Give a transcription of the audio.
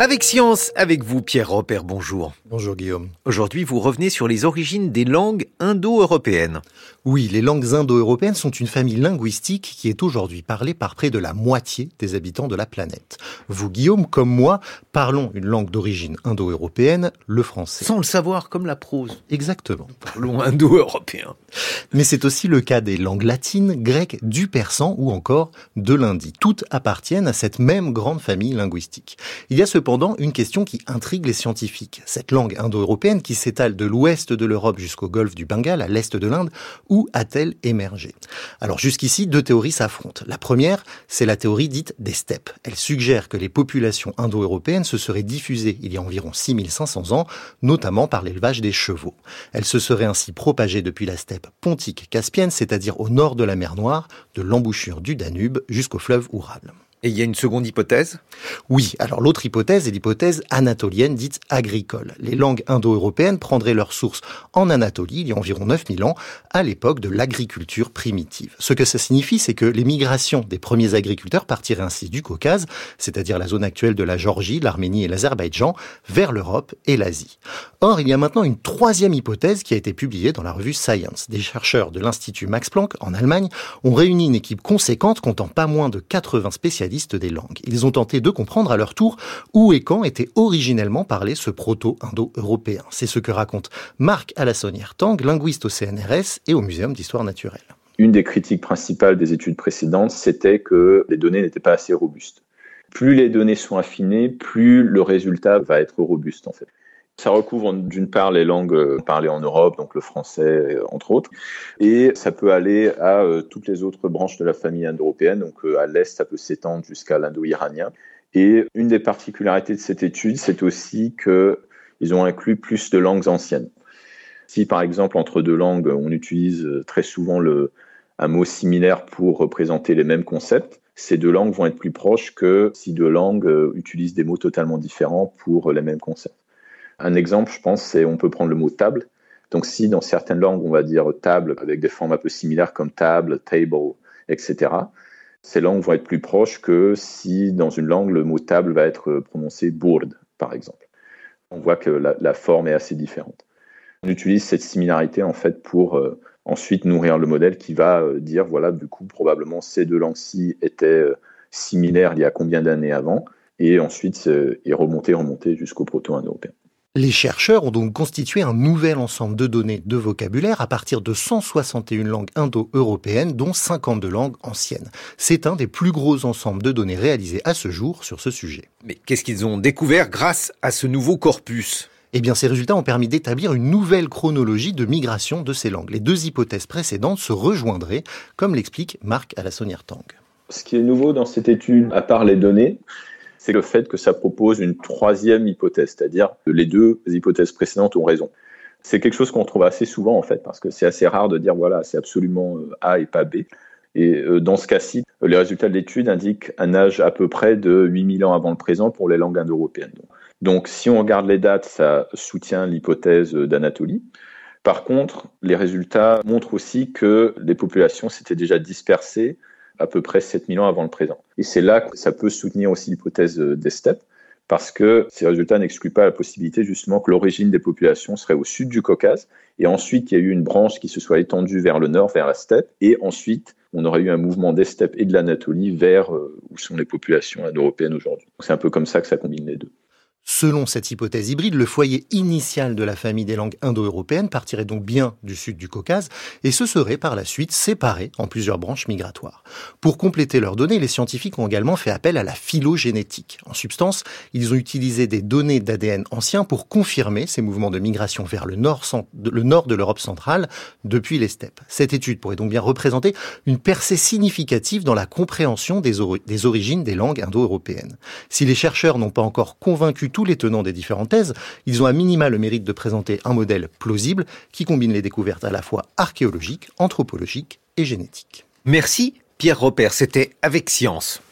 Avec Science, avec vous Pierre Robert, bonjour. Bonjour Guillaume. Aujourd'hui, vous revenez sur les origines des langues indo-européennes. Oui, les langues indo-européennes sont une famille linguistique qui est aujourd'hui parlée par près de la moitié des habitants de la planète. Vous, Guillaume, comme moi, parlons une langue d'origine indo-européenne, le français. Sans le savoir, comme la prose. Exactement. Parlons indo-européen. Mais c'est aussi le cas des langues latines, grecques, du persan ou encore de l'hindi. Toutes appartiennent à cette même grande famille linguistique. Il y a cependant une question qui intrigue les scientifiques. Cette langue indo-européenne qui s'étale de l'ouest de l'Europe jusqu'au golfe du Bengale, à l'est de l'Inde, où a-t-elle émergé? Alors jusqu'ici, deux théories s'affrontent. La première, c'est la théorie dite des steppes. Elle suggère que les populations indo-européennes se seraient diffusées il y a environ 6500 ans, notamment par l'élevage des chevaux. Elles se seraient ainsi propagées depuis la steppe pontique caspienne, c'est-à-dire au nord de la mer Noire, de l'embouchure du Danube jusqu'au fleuve Oural. Et il y a une seconde hypothèse? Oui, alors l'autre hypothèse est l'hypothèse anatolienne dite agricole. Les langues indo-européennes prendraient leur source en Anatolie il y a environ 9000 ans, à l'époque de l'agriculture primitive. Ce que ça signifie, c'est que les migrations des premiers agriculteurs partiraient ainsi du Caucase, c'est-à-dire la zone actuelle de la Géorgie, l'Arménie et l'Azerbaïdjan, vers l'Europe et l'Asie. Or, il y a maintenant une troisième hypothèse qui a été publiée dans la revue Science. Des chercheurs de l'Institut Max Planck en Allemagne ont réuni une équipe conséquente comptant pas moins de 80 spécialistes des langues. Ils ont tenté de comprendre à leur tour où et quand était originellement parlé ce proto-indo-européen. C'est ce que raconte Marc Alassonière-Tang, linguiste au CNRS et au Muséum d'histoire naturelle. Une des critiques principales des études précédentes, c'était que les données n'étaient pas assez robustes. Plus les données sont affinées, plus le résultat va être robuste en fait. Ça recouvre d'une part les langues euh, parlées en Europe, donc le français euh, entre autres, et ça peut aller à euh, toutes les autres branches de la famille indo-européenne. Donc à l'est, ça peut s'étendre jusqu'à l'indo-iranien. Et une des particularités de cette étude, c'est aussi qu'ils ont inclus plus de langues anciennes. Si par exemple entre deux langues, on utilise très souvent le, un mot similaire pour représenter les mêmes concepts, ces deux langues vont être plus proches que si deux langues utilisent des mots totalement différents pour les mêmes concepts. Un exemple, je pense, c'est on peut prendre le mot table. Donc si dans certaines langues, on va dire table avec des formes un peu similaires comme table, table, etc., ces langues vont être plus proches que si dans une langue, le mot table va être prononcé bourde, par exemple. On voit que la, forme est assez différente. On utilise cette similarité en fait pour euh, ensuite nourrir le modèle qui va euh, dire voilà du coup probablement ces deux langues-ci étaient euh, similaires il y a combien d'années avant et ensuite est remonté remonté jusqu'au proto-indo-européen. Les chercheurs ont donc constitué un nouvel ensemble de données de vocabulaire à partir de 161 langues indo-européennes, dont 52 langues anciennes. C'est un des plus gros ensembles de données réalisés à ce jour sur ce sujet. Mais qu'est-ce qu'ils ont découvert grâce à ce nouveau corpus? Eh bien, ces résultats ont permis d'établir une nouvelle chronologie de migration de ces langues. Les deux hypothèses précédentes se rejoindraient, comme l'explique Marc Alassonière-Tang. Ce qui est nouveau dans cette étude, à part les données, c'est le fait que ça propose une troisième hypothèse, c'est-à-dire que les deux hypothèses précédentes ont raison. C'est quelque chose qu'on trouve assez souvent en fait, parce que c'est assez rare de dire voilà, c'est absolument euh, A et pas B. Et euh, dans ce cas-ci, les résultats de l'étude indiquent un âge à peu près de 8000 ans avant le présent pour les langues indo-européennes. Donc si on regarde les dates, ça soutient l'hypothèse d'Anatolie. Par contre, les résultats montrent aussi que les populations s'étaient déjà dispersées à peu près 7000 ans avant le présent. Et c'est là que ça peut soutenir aussi l'hypothèse des steppes, parce que ces résultats n'excluent pas la possibilité justement que l'origine des populations serait au sud du Caucase, et ensuite il y a eu une branche qui se soit étendue vers le nord, vers la steppe, et ensuite on aurait eu un mouvement des steppes et de l'Anatolie vers euh, où sont les populations européennes aujourd'hui. C'est un peu comme ça que ça combine les deux. Selon cette hypothèse hybride, le foyer initial de la famille des langues indo-européennes partirait donc bien du sud du Caucase et se serait par la suite séparé en plusieurs branches migratoires. Pour compléter leurs données, les scientifiques ont également fait appel à la phylogénétique. En substance, ils ont utilisé des données d'ADN anciens pour confirmer ces mouvements de migration vers le nord, de l'Europe centrale depuis les steppes. Cette étude pourrait donc bien représenter une percée significative dans la compréhension des, des origines des langues indo-européennes. Si les chercheurs n'ont pas encore convaincu tous les tenants des différentes thèses, ils ont à minima le mérite de présenter un modèle plausible qui combine les découvertes à la fois archéologiques, anthropologiques et génétiques. Merci Pierre Robert, c'était avec science.